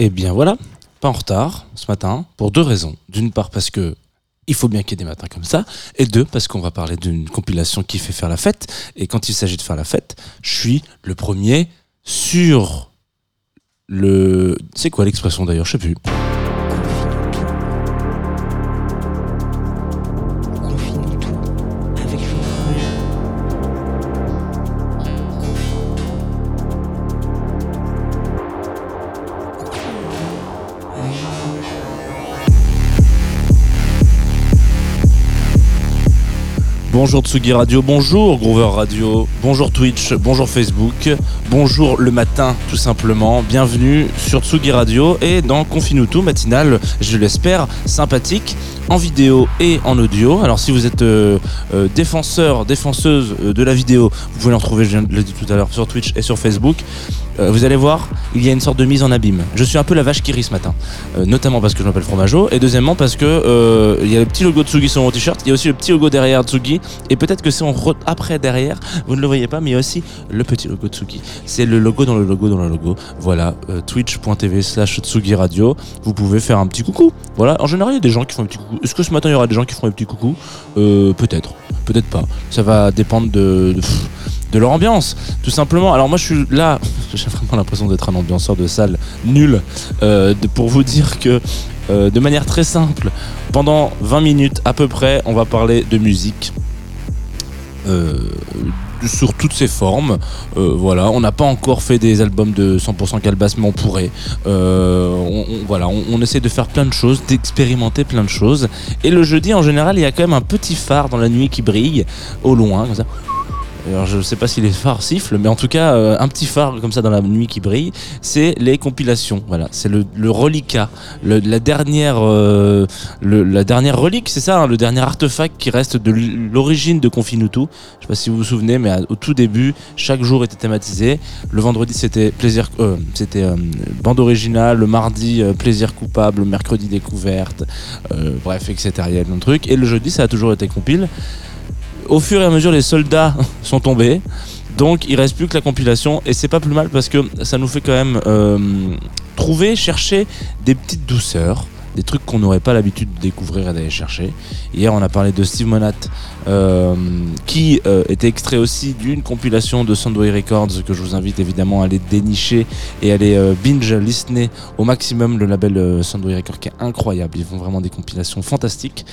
Et bien voilà, pas en retard ce matin, pour deux raisons. D'une part parce que il faut bien qu'il y ait des matins comme ça, et deux parce qu'on va parler d'une compilation qui fait faire la fête. Et quand il s'agit de faire la fête, je suis le premier sur le. C'est quoi l'expression d'ailleurs? Je sais plus. Bonjour Tsugi Radio, bonjour Groover Radio, bonjour Twitch, bonjour Facebook, bonjour le matin tout simplement, bienvenue sur Tsugi Radio et dans Confinuto matinale, je l'espère, sympathique en vidéo et en audio. Alors si vous êtes euh, euh, défenseur, défenseuse euh, de la vidéo, vous pouvez en trouver, je l'ai dit tout à l'heure, sur Twitch et sur Facebook. Vous allez voir, il y a une sorte de mise en abîme. Je suis un peu la vache qui rit ce matin, notamment parce que je m'appelle Fromageau, et deuxièmement parce que il y a le petit logo Tsugi sur mon t-shirt, il y a aussi le petit logo derrière Tsugi, et peut-être que si on après derrière, vous ne le voyez pas, mais il y a aussi le petit logo Tsugi. C'est le logo dans le logo dans le logo. Voilà, euh, twitch.tv slash Tsugi Radio. Vous pouvez faire un petit coucou. Voilà, en général, il y a des gens qui font un petit coucou. Est-ce que ce matin, il y aura des gens qui feront un petit coucou euh, Peut-être, peut-être pas. Ça va dépendre de, de, leur ambiance, tout simplement. Alors moi, je suis là, j'ai vraiment l'impression d'être un ambianceur de salle nul, euh, pour vous dire que euh, de manière très simple, pendant 20 minutes à peu près, on va parler de musique. Euh, sur toutes ses formes, Euh, voilà. On n'a pas encore fait des albums de 100% Calbas, mais on pourrait. Euh, voilà, on, on essaie de faire plein de choses, d'expérimenter plein de choses. Et le jeudi, en général, il y a quand même un petit phare dans la nuit qui brille au loin, comme ça. Alors je sais pas si les phares sifflent, mais en tout cas euh, un petit phare comme ça dans la nuit qui brille, c'est les compilations. Voilà, c'est le, reliquat, le- la dernière, euh, la dernière relique, c'est ça, hein, le dernier artefact qui reste de l'origine de Confinutu. Je sais pas si vous vous souvenez, mais au tout début, chaque jour était thématisé. Le vendredi c'était plaisir, euh, c'était bande originale. Le mardi plaisir coupable. Le mercredi découverte. bref, etc. Il y a plein de trucs. Et le jeudi, ça a toujours été compile au fur et à mesure les soldats sont tombés. Donc il reste plus que la compilation. Et c'est pas plus mal parce que ça nous fait quand même euh, trouver chercher des petites douceurs des trucs qu'on n'aurait pas l'habitude de découvrir et d'aller chercher. Hier, on a parlé de Steve Monat, euh, qui euh, était extrait aussi d'une compilation de Soundway Records que je vous invite évidemment à aller dénicher et à aller euh, binge listener au maximum le label euh, Soundway Records qui est incroyable. Ils font vraiment des compilations fantastiques.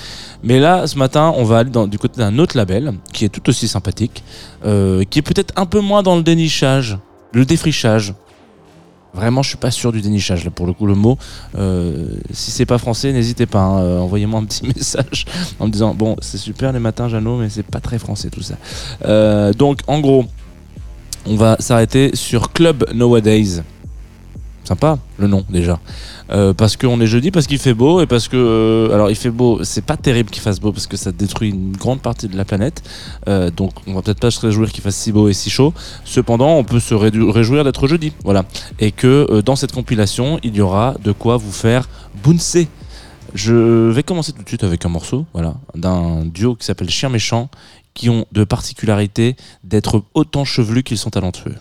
Mais là, ce matin, on va aller du côté d'un autre label qui est tout aussi sympathique, qui est peut-être un peu moins dans le dénichage, le défrichage. Vraiment, je suis pas sûr du dénichage là pour le coup le mot. Euh, si c'est pas français, n'hésitez pas. hein, euh, Envoyez-moi un petit message en me disant bon, c'est super les matins, Jeannot, mais c'est pas très français tout ça. Euh, donc, en gros, on va s'arrêter sur Club Nowadays. Sympa le nom déjà. Euh, parce qu'on est jeudi, parce qu'il fait beau et parce que. euh, alors il fait beau, c'est pas terrible qu'il fasse beau parce que ça détruit une grande partie de la planète. Euh, donc on va peut-être pas se réjouir qu'il fasse si beau et si chaud. Cependant, on peut se réjouir d'être jeudi. Voilà. Et que dans cette compilation, il y aura de quoi vous faire bouncer. Je vais commencer tout de suite avec un morceau voilà, d'un duo qui s'appelle Chien Méchant qui ont de particularité d'être autant chevelus qu'ils sont talentueux.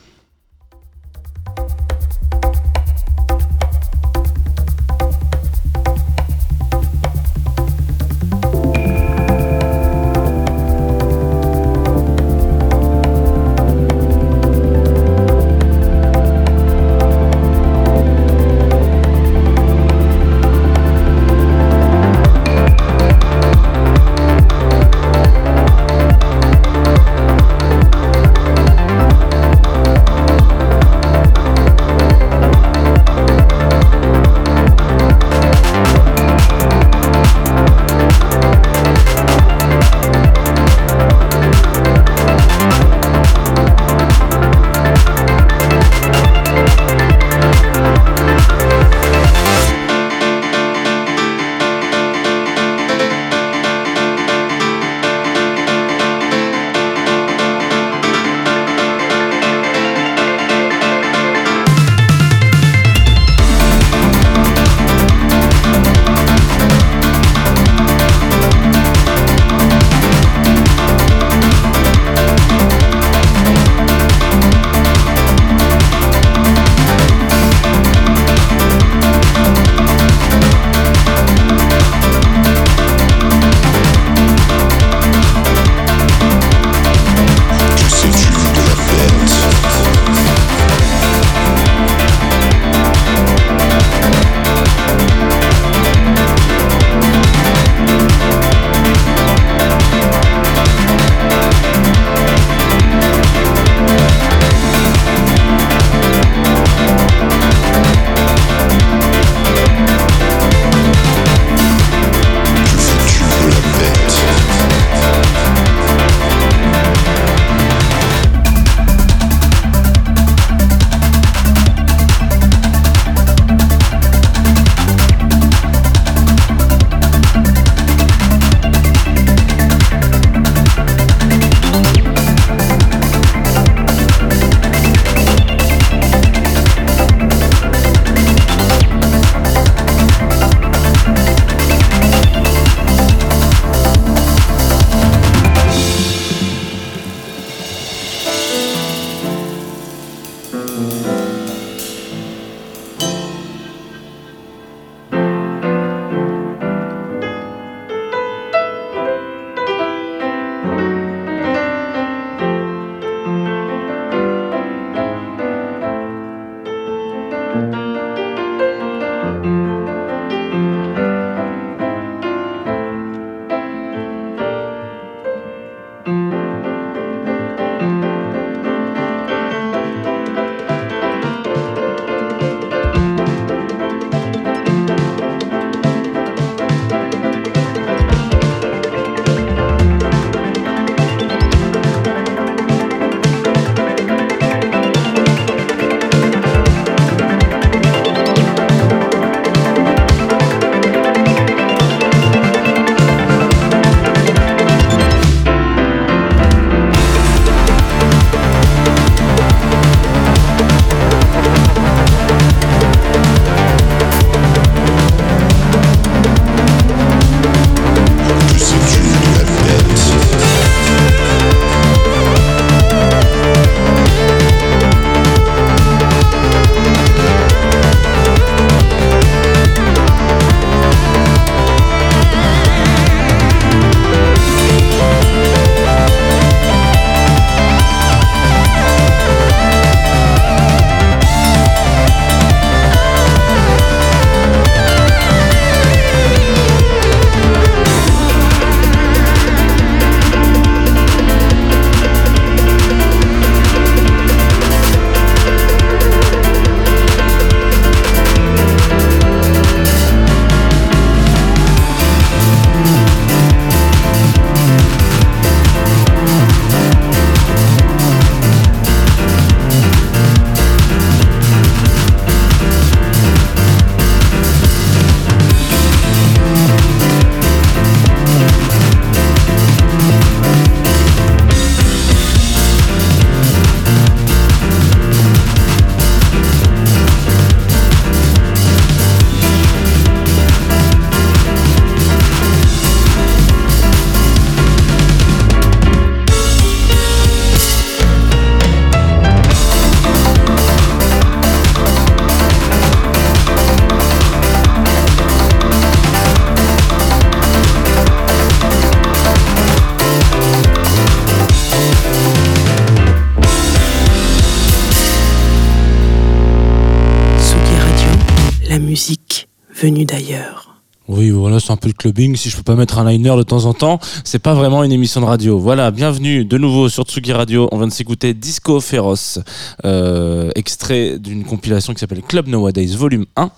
D'ailleurs. Oui, voilà, c'est un peu de clubbing. Si je peux pas mettre un liner de temps en temps, c'est pas vraiment une émission de radio. Voilà, bienvenue de nouveau sur Tsugi Radio. On vient de s'écouter Disco Féroce, euh, extrait d'une compilation qui s'appelle Club Nowadays Volume 1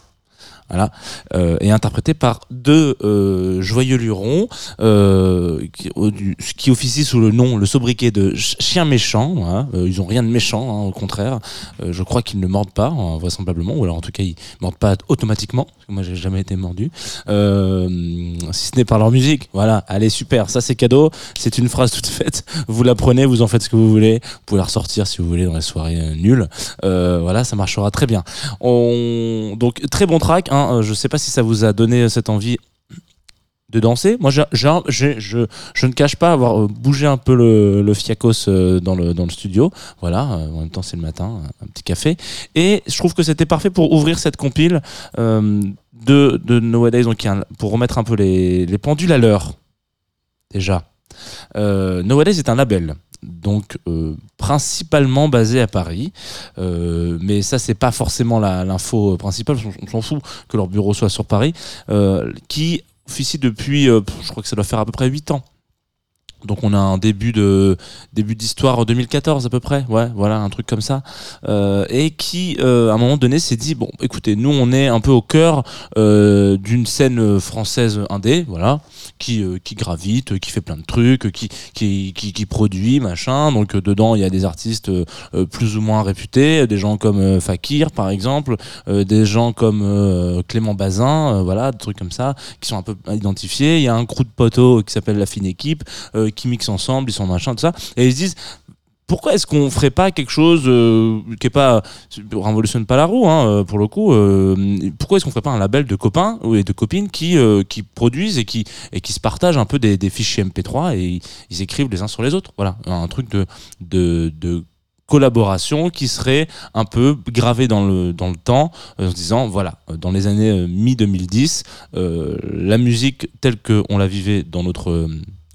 voilà, euh, et interprété par deux euh, joyeux lurons qui, qui officient sous le nom, le sobriquet de ch- chiens méchants. Voilà. Euh, ils ont rien de méchant, hein, au contraire. Je crois qu'ils ne mordent pas, hein, vraisemblablement, ou alors en tout cas ils mordent pas automatiquement. Moi j'ai jamais été mordu, Euh, si ce n'est par leur musique. Voilà, allez super, ça c'est cadeau. C'est une phrase toute faite. Vous la prenez, vous en faites ce que vous voulez. Vous pouvez la ressortir si vous voulez dans les soirées euh, nulles. Euh, voilà, ça marchera très bien. On... Donc très bon track. Hein. Je sais pas si ça vous a donné cette envie de danser. Moi, je, je ne cache pas avoir euh, bougé un peu le, le fiacos euh, dans le, dans le studio. Voilà, euh, en même temps c'est le matin, un petit café. Et je trouve que c'était parfait pour ouvrir cette compile euh, de, de Nowadays, donc, pour remettre un peu les, les pendules à l'heure. Déjà. Euh, Nowadays est un label. Donc principalement basé à Paris, mais ça c'est pas forcément l'info principale. On, on s'en fout que leur bureau soit sur Paris, qui officie depuis, euh, je crois que ça doit faire à peu près 8 ans. Donc on a un début de début d'histoire en 2014 à peu près, ouais, voilà un truc comme ça, Euh, et qui euh, à un moment donné s'est dit bon, écoutez, nous on est un peu au cœur d'une scène française indé, voilà, qui euh, qui gravite, qui fait plein de trucs, qui qui qui, produit machin. Donc euh, dedans il y a des artistes euh, euh, plus ou moins réputés, des gens comme Fakir par exemple, des gens comme Clément Bazin, voilà, des trucs comme ça qui sont un peu identifiés. Il y a un crew de poteaux qui s'appelle la fine équipe qui mixent ensemble, ils sont machin, tout ça, et ils se disent pourquoi est-ce qu'on ferait pas quelque chose euh, qui est pas révolutionne pas la roue hein, euh, pour le coup euh, pourquoi est-ce qu'on ferait pas un label de copains et de copines qui euh, qui produisent et qui et qui se partagent un peu des, des fichiers MP3 et ils, écrivent les uns sur les autres. Voilà. Un truc de de, de collaboration qui serait un peu gravé dans le dans le temps euh, en se disant voilà euh, dans les années mi 2010 la musique telle que on la vivait dans notre euh,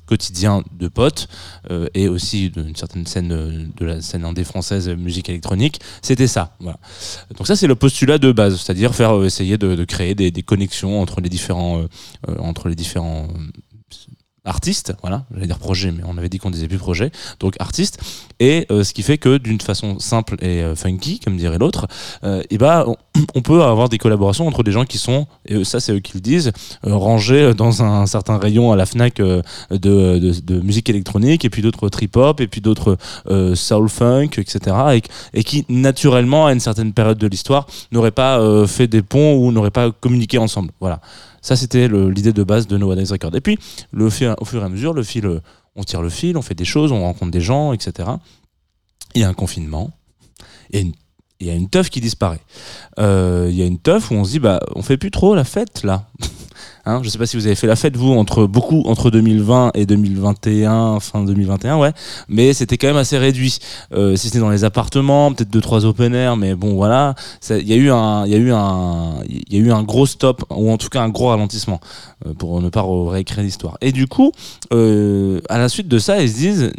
quotidien de potes euh, et aussi d'une certaine scène euh, de la scène indé française euh, musique électronique. C'était ça voilà. Donc ça c'est le postulat de base c'est-à-dire faire euh, essayer de, de créer des, des connexions entre les différents entre les différents artistes, voilà, j'allais dire projet, mais on avait dit qu'on disait plus projet, donc artiste, et euh, ce qui fait que d'une façon simple et euh, funky, comme dirait l'autre, euh, et ben on, peut avoir des collaborations entre des gens qui sont, et ça c'est eux qui le disent, euh, rangés dans un certain rayon à la Fnac de, musique électronique, et puis d'autres trip-hop, et puis d'autres euh, soul funk, etc., et, et, qui naturellement à une certaine période de l'histoire n'auraient pas fait des ponts ou n'auraient pas communiqué ensemble, voilà. Ça, c'était l'idée de base de Nowadays Record. Et puis, le, au fur et à mesure, le fil, on tire le fil, on fait des choses, on rencontre des gens, etc. Il y a un confinement, et une, il y a une teuf qui disparaît. Euh, il y a une teuf où on se dit, bah, on fait plus trop la fête, là. Hein, je sais pas si vous avez fait la fête vous entre beaucoup entre 2020 et 2021 fin 2021 ouais. Mais c'était quand même assez réduit. Euh, si c'était dans les appartements peut-être deux trois open air mais bon voilà. Il y a eu un y a eu un y a eu un gros stop ou en tout cas un gros ralentissement euh, pour ne pas réécrire l'histoire. Et du coup euh, à la suite de ça ils se disent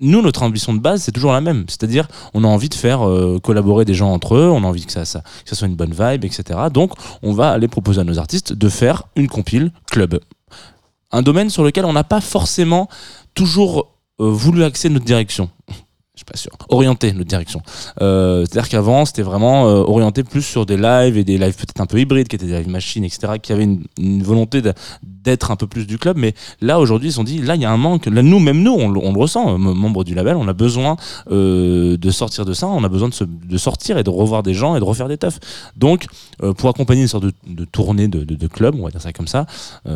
nous, notre ambition de base, c'est toujours la même. C'est-à-dire, on a envie de faire euh, collaborer des gens entre eux, on a envie que ça, soit une bonne vibe, etc. Donc, on va aller proposer à nos artistes de faire une compile club. Un domaine sur lequel on n'a pas forcément toujours euh, voulu axer notre direction. Je suis pas sûr. Orienter notre direction. Euh, C'est-à-dire qu'avant, c'était vraiment euh, orienté plus sur des lives et des lives peut-être un peu hybrides, qui étaient des live machines, etc., qui avaient une, volonté d'être un peu plus du club. Mais là, aujourd'hui, ils se sont dit, là, il y a un manque. Là, nous, même nous, on, le ressent, membres du label, on a besoin euh, de sortir de ça, on a besoin de, se, de, sortir et de revoir des gens et de refaire des teufs. Donc, pour accompagner une sorte de, tournée de, club, on va dire ça comme ça,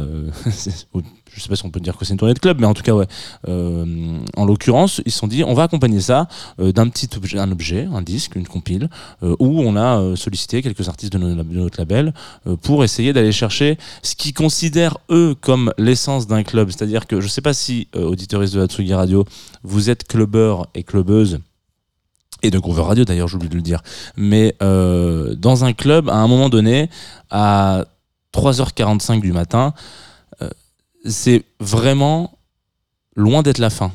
je sais pas si on peut dire que c'est une tournée de club, mais en tout cas, ouais. Euh, en l'occurrence, ils se sont dit, on va accompagner ça euh, d'un petit objet, un objet, un disque, une compile, euh, où on a sollicité quelques artistes de, notre label pour essayer d'aller chercher ce qu'ils considèrent eux comme l'essence d'un club. C'est-à-dire que je sais pas si auditoristes de Hatsugi Radio, vous êtes clubbeur et clubbeuse et de Groover Radio d'ailleurs, j'ai oublié de le dire. Mais dans un club, à un moment donné, à 3h45 du matin, c'est vraiment loin d'être la fin.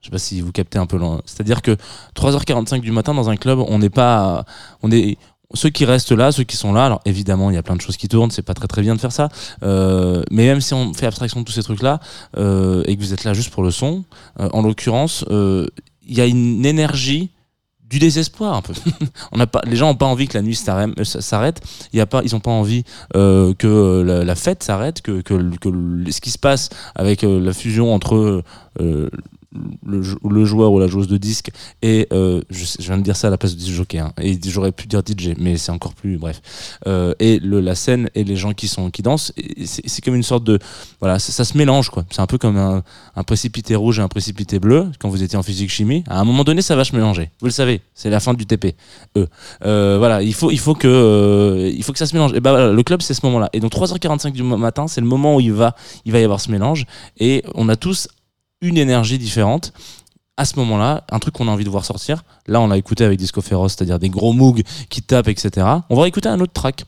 Je sais pas si vous captez un peu loin. C'est-à-dire que 3h45 du matin dans un club, on n'est pas, on est, ceux qui restent là, ceux qui sont là, alors évidemment il y a plein de choses qui tournent, c'est pas très très bien de faire ça, euh, mais même si on fait abstraction de tous ces trucs-là euh, et que vous êtes là juste pour le son, euh, en l'occurrence, il y a une énergie du désespoir un peu. on n'a pas, les gens n'ont pas envie que la nuit s'arrête. euh. Il a pas, ils n'ont pas envie euh, que euh, la, fête s'arrête, que, ce qui se passe avec la fusion entre le, jou- le joueur ou la joueuse de disque et euh, je, viens de dire ça à la place disc jockey hein, et j'aurais pu dire DJ mais c'est encore plus bref. Euh, et le, la scène et les gens qui sont qui dansent c'est comme une sorte de voilà ça, se mélange quoi. C'est un peu comme un, un précipité rouge et un précipité bleu quand vous étiez en physique chimie. À un moment donné ça va se mélanger vous le savez c'est la fin du TP. Euh, voilà il faut il faut que euh, il faut que ça se mélange. Et ben voilà, le club c'est ce moment là et donc 3h45 du matin c'est le moment où il va il va y avoir ce mélange. Et on a tous une énergie différente à ce moment-là, un truc qu'on a envie de voir sortir. Là, on l'a écouté avec Disco Féroce, c'est-à-dire des gros moogs qui tapent, etc. On va écouter un autre track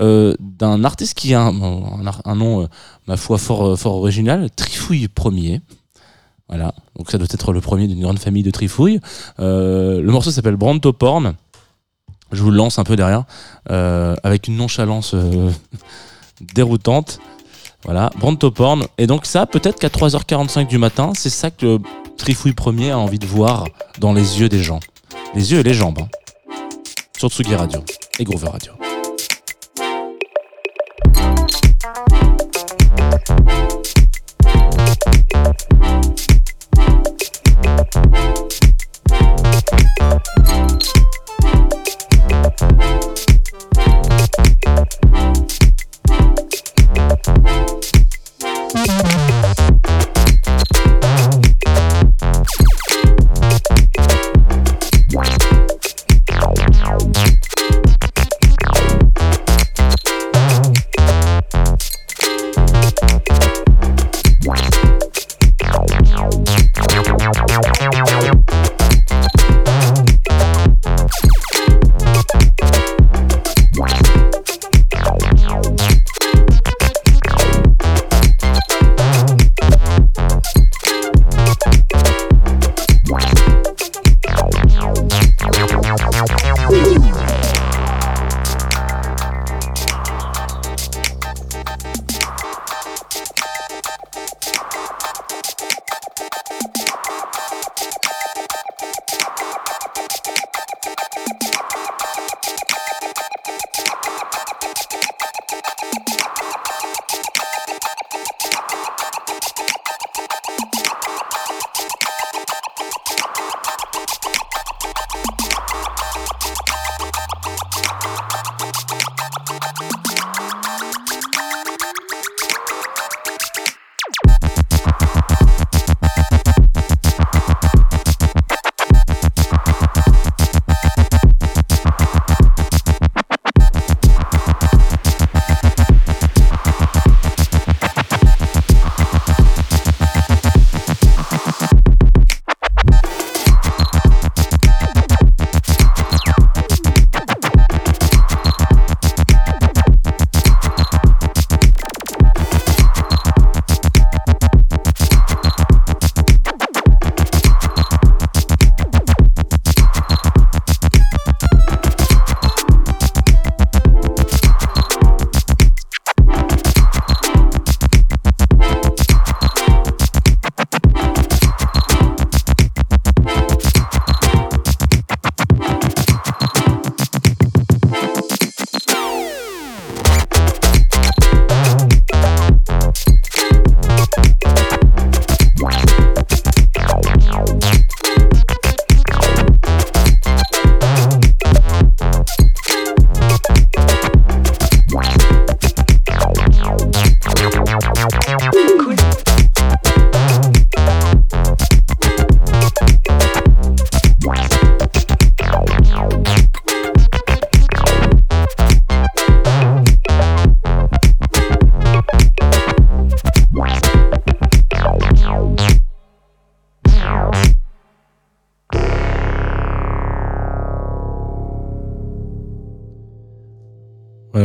euh, d'un artiste qui a un, nom, euh, ma foi, fort, euh, fort original, Trifouille Premier. Voilà, donc ça doit être le premier d'une grande famille de Trifouille. Le morceau s'appelle Branto Porn. Je vous le lance un peu derrière, avec une nonchalance déroutante. Voilà, Branto Porn. Et donc ça, peut-être qu'à 3h45 du matin, c'est ça que Trifouille Premier a envie de voir dans les yeux des gens. Les yeux et les jambes. hein. Sur Tsugi Radio et Groover Radio.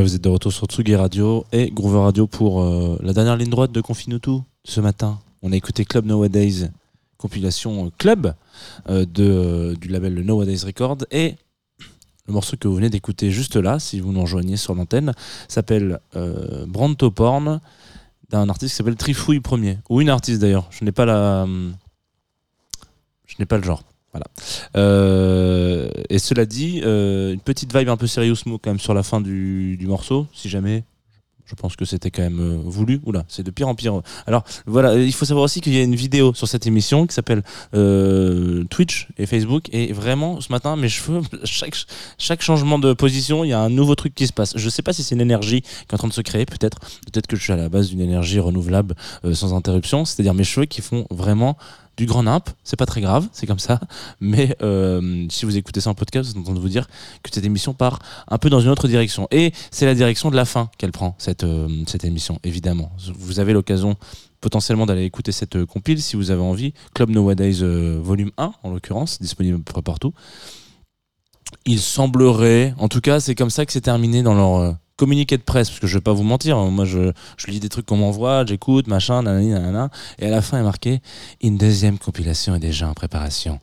Vous êtes de retour sur Tsugi Radio et Groover Radio pour euh, la dernière ligne droite de Confinutu ce matin. On a écouté Club Nowadays, compilation euh, Club euh, de, euh, du label Nowadays Record et Le morceau que vous venez d'écouter juste là, si vous nous rejoignez sur l'antenne, s'appelle euh, Branto Porn d'un artiste qui s'appelle Trifouille Premier. Ou une artiste d'ailleurs. Je n'ai pas la. Je n'ai pas le genre. Voilà. Euh, et cela dit, euh, une petite vibe un peu serious quand même sur la fin du, du morceau, si jamais. Je pense que c'était quand même euh, voulu. Oula, c'est de pire en pire. Alors voilà, il faut savoir aussi qu'il y a une vidéo sur cette émission qui s'appelle Twitch et Facebook. Et vraiment, ce matin, mes cheveux, chaque, chaque changement de position, il y a un nouveau truc qui se passe. Je sais pas si c'est une énergie qui est en train de se créer, peut-être. Peut-être que je suis à la base d'une énergie renouvelable sans interruption. C'est-à-dire mes cheveux qui font vraiment du grand nimp, c'est pas très grave, c'est comme ça. Mais euh, si vous écoutez ça en podcast, vous êtes en train de vous dire que cette émission part un peu dans une autre direction. Et c'est la direction de la fin qu'elle prend, cette, euh, cette émission, évidemment. Vous avez l'occasion potentiellement d'aller écouter cette euh, compile si vous avez envie. Club Nowadays euh, volume 1, en l'occurrence, disponible à peu partout. Il semblerait, en tout cas, c'est comme ça que c'est terminé dans leur communiqué de presse, parce que je vais pas vous mentir, hein, moi je, je lis des trucs qu'on m'envoie, j'écoute, machin, nanani, nanana, et à la fin est marqué une deuxième compilation est déjà en préparation.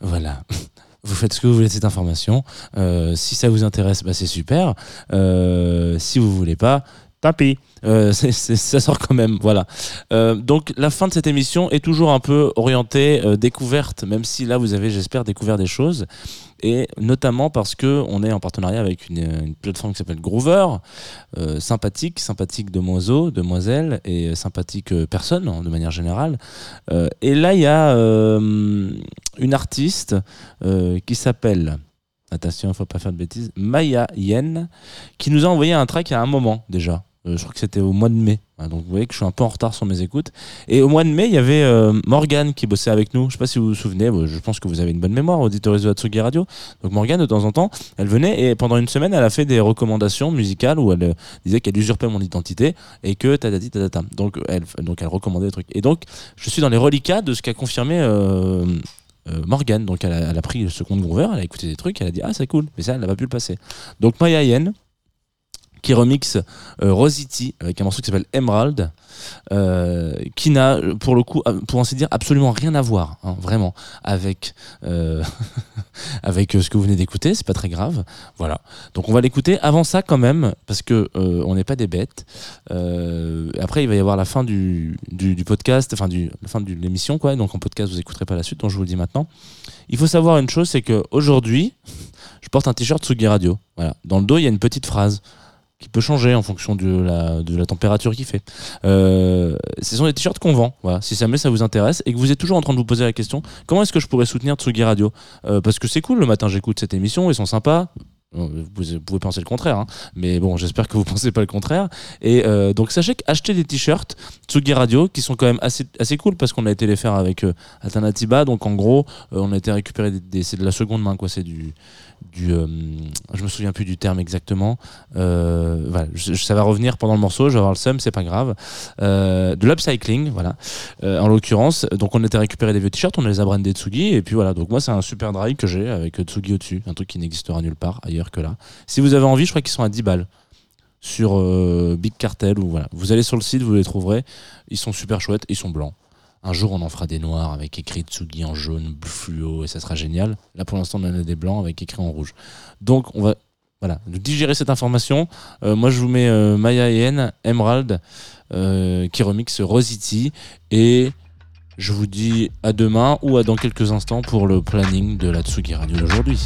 Voilà. Vous faites ce que vous voulez de cette information. Euh, si ça vous intéresse, bah, c'est super. Euh, si vous voulez pas, tant pis. Euh, c'est- ça sort quand même, voilà. Euh, donc la fin de cette émission est toujours un peu orientée euh, découverte, même si là vous avez, j'espère, découvert des choses, et notamment parce que on est en partenariat avec une, plateforme qui s'appelle Groover, sympathique, sympathique demoiselle, demoiselle et sympathique personne hein, de manière générale. Et là il y a une artiste qui s'appelle attention, il faut pas faire de bêtises, Maya Yen, qui nous a envoyé un track a un moment déjà. Euh, je crois que c'était au mois de mai. Donc vous voyez que je suis un peu en retard sur mes écoutes. Et au mois de mai, il y avait euh, Morgane qui bossait avec nous. Je sais pas si vous vous souvenez, je pense que vous avez une bonne mémoire, auditeurs de Hatsugi Radio. Donc Morgane, de temps en temps, elle venait et pendant une semaine, elle a fait des recommandations musicales où elle euh, disait qu'elle usurpait mon identité et que tatati tatata. Donc elle, donc elle recommandait des trucs. Et donc, je suis dans les reliquats de ce qu'a confirmé euh, euh, Morgane. Donc elle a, pris ce compte Groover, elle a écouté des trucs, elle a dit Ah, c'est cool. Mais ça, elle n'a pas pu le passer. Donc Maya Yen, qui remixe euh, Rosity avec un morceau qui s'appelle Emerald, euh, qui n'a, pour le coup, euh, pour ainsi dire, absolument rien à voir, hein, vraiment, avec, euh, avec ce que vous venez d'écouter. C'est pas très grave. Voilà. Donc on va l'écouter. Avant ça, quand même, parce que on n'est pas des bêtes. Après, il va y avoir la fin du, du, podcast, enfin du, la fin de l'émission, quoi. Donc en podcast, vous écouterez pas la suite. Donc je vous le dis maintenant. Il faut savoir une chose, c'est que aujourd'hui, je porte un t-shirt Sugi Radio. Voilà. Dans le dos, il y a une petite phrase qui peut changer en fonction de la, température qu'il fait. Euh, ce sont des t-shirts qu'on vend. Si jamais ça vous intéresse et que vous êtes toujours en train de vous poser la question, comment est-ce que je pourrais soutenir Tsugi Radio? Euh, Parce que c'est cool, le matin j'écoute cette émission, ils sont sympas. Vous pouvez penser le contraire, hein. mais bon, j'espère que vous pensez pas le contraire. Et euh, donc sachez qu'acheter des t-shirts Tsugi Radio qui sont quand même assez, assez cool parce qu'on a été les faire avec euh, Alternativa. Donc en gros, euh, on a été récupérer des, c'est de la seconde main, quoi. C'est du, du, euh, je me souviens plus du terme exactement. Voilà, ça va revenir pendant le morceau. Je vais avoir le seum, c'est pas grave. De l'upcycling, voilà. En l'occurrence, donc on était récupérer des vieux t-shirts, on les a brandés Tsugi et puis voilà. Donc moi c'est un super drive que j'ai avec Tsugi au-dessus, un truc qui n'existera nulle part ailleurs que là. Si vous avez envie, je crois qu'ils sont à 10 balles sur euh, Big Cartel ou voilà. Vous allez sur le site, vous les trouverez. Ils sont super chouettes, ils sont blancs. Un jour, on en fera des noirs avec écrit Tsugi en jaune, fluo, et ça sera génial. Là, pour l'instant, on en a des blancs avec écrit en rouge. Donc, on va voilà, digérer cette information. Euh, moi, je vous mets euh, Maya et N, Emerald, qui remixe Rosity. Et je vous dis à demain ou à dans quelques instants pour le planning de la Tsugi Radio d'aujourd'hui.